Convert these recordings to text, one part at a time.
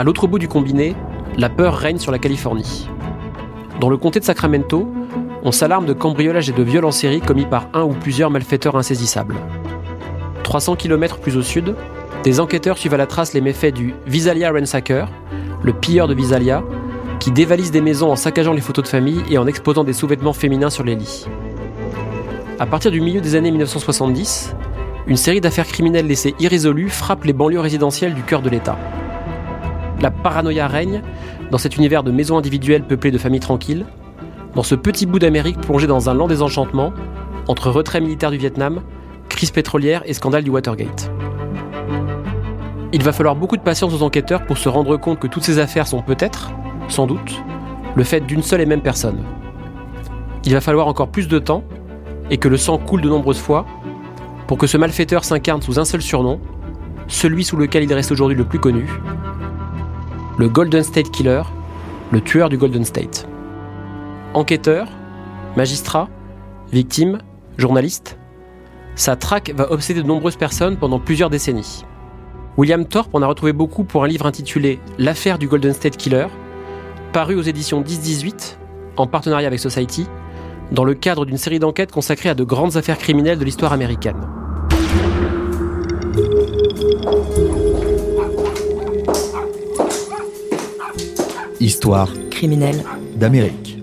À l'autre bout du combiné, la peur règne sur la Californie. Dans le comté de Sacramento, on s'alarme de cambriolage et de viols en série commis par un ou plusieurs malfaiteurs insaisissables. 300 km plus au sud, des enquêteurs suivent à la trace les méfaits du Visalia Ransacker, le pilleur de Visalia, qui dévalise des maisons en saccageant les photos de famille et en exposant des sous-vêtements féminins sur les lits. À partir du milieu des années 1970, une série d'affaires criminelles laissées irrésolues frappe les banlieues résidentielles du cœur de l'État. La paranoïa règne dans cet univers de maisons individuelles peuplées de familles tranquilles, dans ce petit bout d'Amérique plongé dans un lent désenchantement, entre retrait militaire du Vietnam, crise pétrolière et scandale du Watergate. Il va falloir beaucoup de patience aux enquêteurs pour se rendre compte que toutes ces affaires sont peut-être, sans doute, le fait d'une seule et même personne. Il va falloir encore plus de temps, et que le sang coule de nombreuses fois, pour que ce malfaiteur s'incarne sous un seul surnom, celui sous lequel il reste aujourd'hui le plus connu, le Golden State Killer, le tueur du Golden State. Enquêteur, magistrat, victime, journaliste, sa traque va obséder de nombreuses personnes pendant plusieurs décennies. William Thorpe en a retrouvé beaucoup pour un livre intitulé L'affaire du Golden State Killer, paru aux éditions 10-18, en partenariat avec Society, dans le cadre d'une série d'enquêtes consacrées à de grandes affaires criminelles de l'histoire américaine. Histoire criminelle d'Amérique.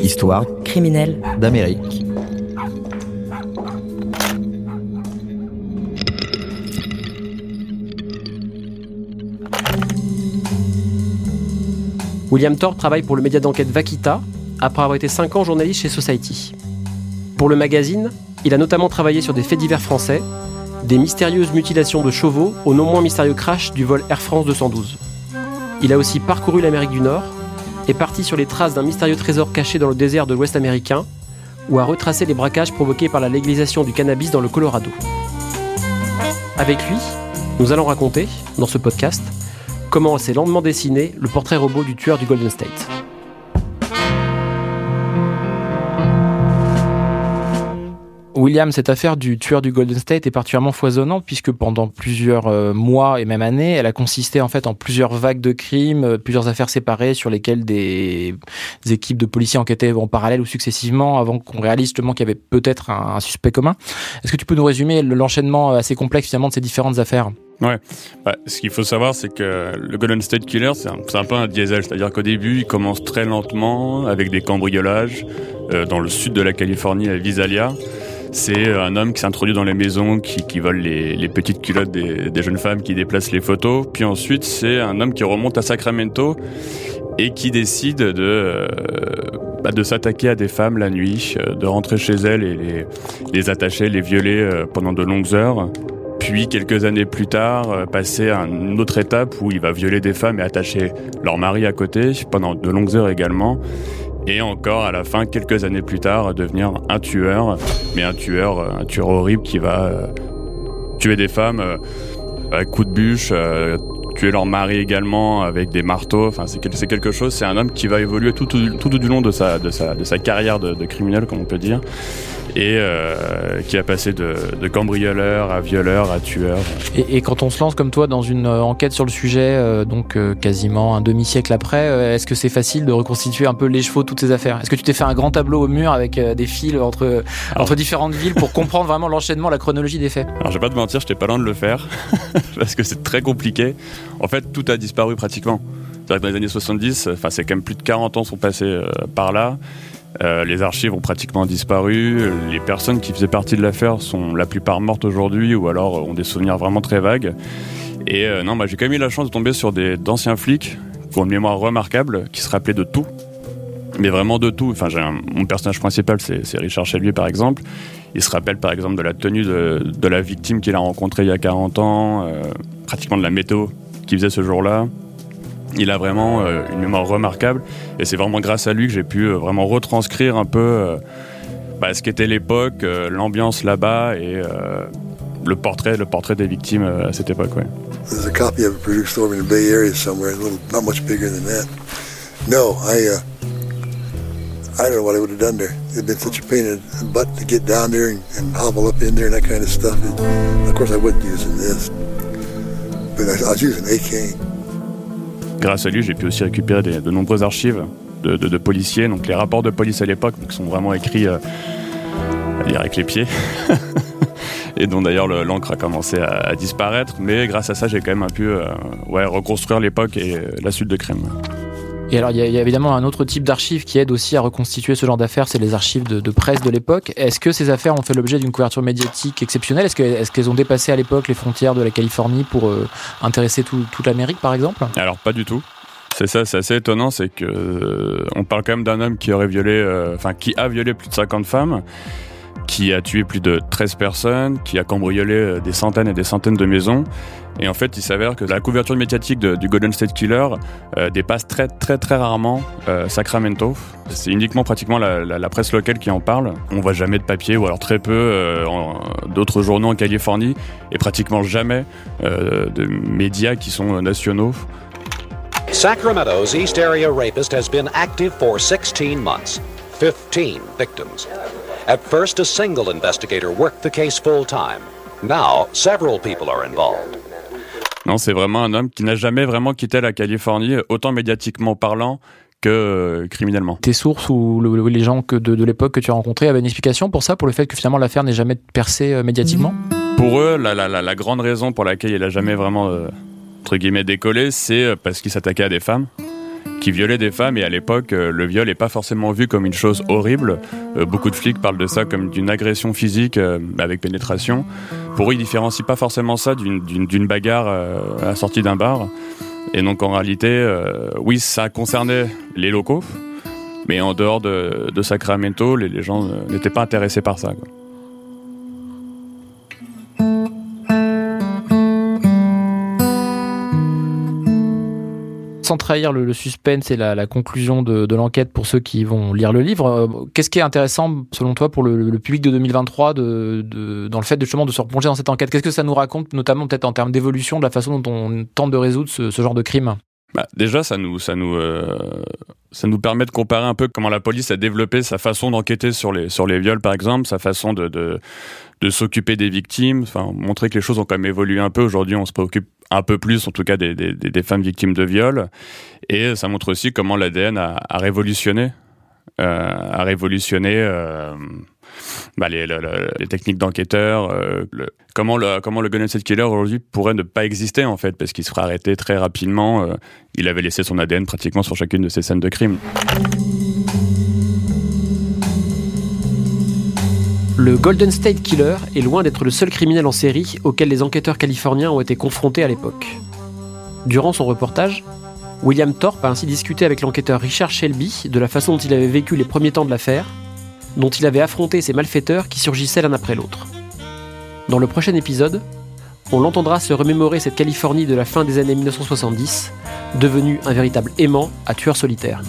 Histoire criminelle d'Amérique. William Thorpe travaille pour le média d'enquête Vakita, après avoir été 5 ans journaliste chez Society. Pour le magazine, il a notamment travaillé sur des faits divers français, des mystérieuses mutilations de chevaux au non moins mystérieux crash du vol Air France 212. Il a aussi parcouru l'Amérique du Nord, est parti sur les traces d'un mystérieux trésor caché dans le désert de l'Ouest américain, ou a retracé les braquages provoqués par la légalisation du cannabis dans le Colorado. Avec lui, nous allons raconter, dans ce podcast, comment s'est lentement dessiné le portrait robot du tueur du Golden State. William, cette affaire du tueur du Golden State est particulièrement foisonnante puisque pendant plusieurs euh, mois et même années, elle a consisté en fait en plusieurs vagues de crimes, euh, plusieurs affaires séparées sur lesquelles des, équipes de policiers enquêtaient en parallèle ou successivement avant qu'on réalise justement qu'il y avait peut-être un, suspect commun. Est-ce que tu peux nous résumer l'enchaînement assez complexe finalement de ces différentes affaires? Ouais, bah, ce qu'il faut savoir, c'est que le Golden State Killer, c'est un, peu un diesel, c'est-à-dire qu'au début, il commence très lentement avec des cambriolages euh, dans le sud de la Californie, à Visalia. C'est un homme qui s'introduit dans les maisons, qui, qui vole les, les, petites culottes des, des, jeunes femmes, qui déplace les photos. Puis ensuite, c'est un homme qui remonte à Sacramento et qui décide de, euh, bah, de s'attaquer à des femmes la nuit, euh, de rentrer chez elles et les, les attacher, les violer euh, pendant de longues heures. Puis quelques années plus tard, passer à une autre étape où il va violer des femmes et attacher leur mari à côté pendant de longues heures également et encore à la fin, quelques années plus tard, devenir un tueur, mais un tueur, euh, un tueur horrible qui va euh, tuer des femmes euh, à coups de bûche, tuer leur mari également avec des marteaux. Enfin, c'est quelque chose. C'est un homme qui va évoluer tout, tout, tout, du long de sa, de sa, de sa carrière de, de criminel, comme on peut dire et euh, qui a passé de, de, cambrioleur à violeur à tueur. Et, et, quand on se lance comme toi dans une euh, enquête sur le sujet, euh, donc euh, quasiment un demi-siècle après, est-ce que c'est facile de reconstituer un peu les chevaux, toutes ces affaires? Est-ce que tu t'es fait un grand tableau au mur avec des fils entre, entre différentes villes pour comprendre vraiment l'enchaînement, la chronologie des faits? Alors je vais pas te mentir, j'étais pas loin de le faire parce que c'est très compliqué. En fait, tout a disparu pratiquement. C'est-à-dire que dans les années 70, enfin c'est quand même plus de 40 ans sont passés par là. Euh, les archives ont pratiquement disparu. Les personnes qui faisaient partie de l'affaire sont la plupart mortes aujourd'hui ou alors ont des souvenirs vraiment très vagues. Et euh, non, bah, j'ai quand même eu la chance de tomber sur d'anciens flics qui ont une mémoire remarquable, qui se rappelaient de tout. Mais vraiment de tout. Enfin, mon personnage principal, c'est Richard Chaluet, par exemple. Il se rappelle, par exemple, de la tenue de, de la victime qu'il a rencontrée il y a 40 ans, euh, pratiquement de la météo qu'il faisait ce jour-là il a vraiment euh, une mémoire remarquable et c'est vraiment grâce à lui que j'ai pu euh, vraiment retranscrire un peu euh, bah, ce qu'était l'époque, l'ambiance là-bas et le portrait, le portrait des victimes à cette époque. Ouais. There's a copy of it produced over in the Bay Area somewhere, a little, not much bigger than that. No, I, uh, I don't know what I would have done there. It'd been such a pain in the butt to get down there and, and hobble up in there and that kind of stuff. Of course, I wasn't using this. Grâce à lui, j'ai pu aussi récupérer de nombreuses archives de, policiers, donc les rapports de police à l'époque, qui sont vraiment écrits euh, avec les pieds. et dont d'ailleurs l'encre a commencé à, disparaître. Mais grâce à ça, j'ai quand même pu euh, ouais, reconstruire l'époque et la suite de crème. Et alors, il y, a évidemment un autre type d'archives qui aide aussi à reconstituer ce genre d'affaires, c'est les archives de, presse de l'époque. Est-ce que ces affaires ont fait l'objet d'une couverture médiatique exceptionnelle? Est-ce qu'elles ont dépassé à l'époque les frontières de la Californie pour euh, intéresser toute l'Amérique, par exemple? Alors, pas du tout. C'est ça, c'est assez étonnant, c'est que euh, on parle quand même d'un homme qui aurait violé, euh, enfin qui a violé plus de 50 femmes, qui a tué plus de 13 personnes, qui a cambriolé euh, des centaines et des centaines de maisons. Et en fait, il s'avère que la couverture médiatique du Golden State Killer dépasse très très très rarement Sacramento. C'est uniquement pratiquement la, presse locale qui en parle. On voit jamais de papier ou alors très peu d'autres journaux en Californie et pratiquement jamais de médias qui sont nationaux. Sacramento's East Area rapist has been active for 16 months, 15 victims. At first, a single investigator worked the case full time. Now, several people are involved. Non, c'est vraiment un homme qui n'a jamais vraiment quitté la Californie, autant médiatiquement parlant que euh, criminellement. Tes sources ou les gens que de, de l'époque que tu as rencontrés avaient une explication pour ça, pour le fait que finalement l'affaire n'ait jamais percé euh, médiatiquement? Pour eux, la, la, la, la, grande raison pour laquelle il n'a jamais vraiment euh, entre guillemets décollé, c'est parce qu'il s'attaquait à des femmes qui violaient des femmes et à l'époque euh, le viol n'est pas forcément vu comme une chose horrible. Euh, beaucoup de flics parlent de ça comme d'une agression physique avec pénétration. Pour eux, ils différencient pas forcément ça d'une bagarre à la sortie d'un bar. Et donc en réalité, oui, ça concernait les locaux, mais en dehors de, Sacramento, les, gens n'étaient pas intéressés par ça. Trahir le, suspense et la, conclusion de, l'enquête pour ceux qui vont lire le livre, euh, qu'est-ce qui est intéressant selon toi pour le, public de 2023 de, dans le fait de, justement de se replonger dans cette enquête? Qu'est-ce que ça nous raconte, notamment peut-être en termes d'évolution de la façon dont on tente de résoudre ce, genre de crime? Bah, déjà, ça nous, ça nous, euh, ça nous permet de comparer un peu comment la police a développé sa façon d'enquêter sur les, sur les viols, par exemple, sa façon de, de, de s'occuper des victimes, enfin, montrer que les choses ont quand même évolué un peu. Aujourd'hui, on se préoccupe un peu plus, en tout cas, des, des, des femmes victimes de viol. Et ça montre aussi comment l'ADN a, a, révolutionné, a révolutionné euh, bah, les, techniques d'enquêteurs, euh, comment le comment le Gun Killer aujourd'hui pourrait ne pas exister en fait, parce qu'il serait arrêté très rapidement. Euh, il avait laissé son ADN pratiquement sur chacune de ses scènes de crime. Le Golden State Killer est loin d'être le seul criminel en série auquel les enquêteurs californiens ont été confrontés à l'époque. Durant son reportage, William Thorpe a ainsi discuté avec l'enquêteur Richard Shelby de la façon dont il avait vécu les premiers temps de l'affaire, dont il avait affronté ces malfaiteurs qui surgissaient l'un après l'autre. Dans le prochain épisode, on l'entendra se remémorer cette Californie de la fin des années 1970, devenue un véritable aimant à tueurs solitaires.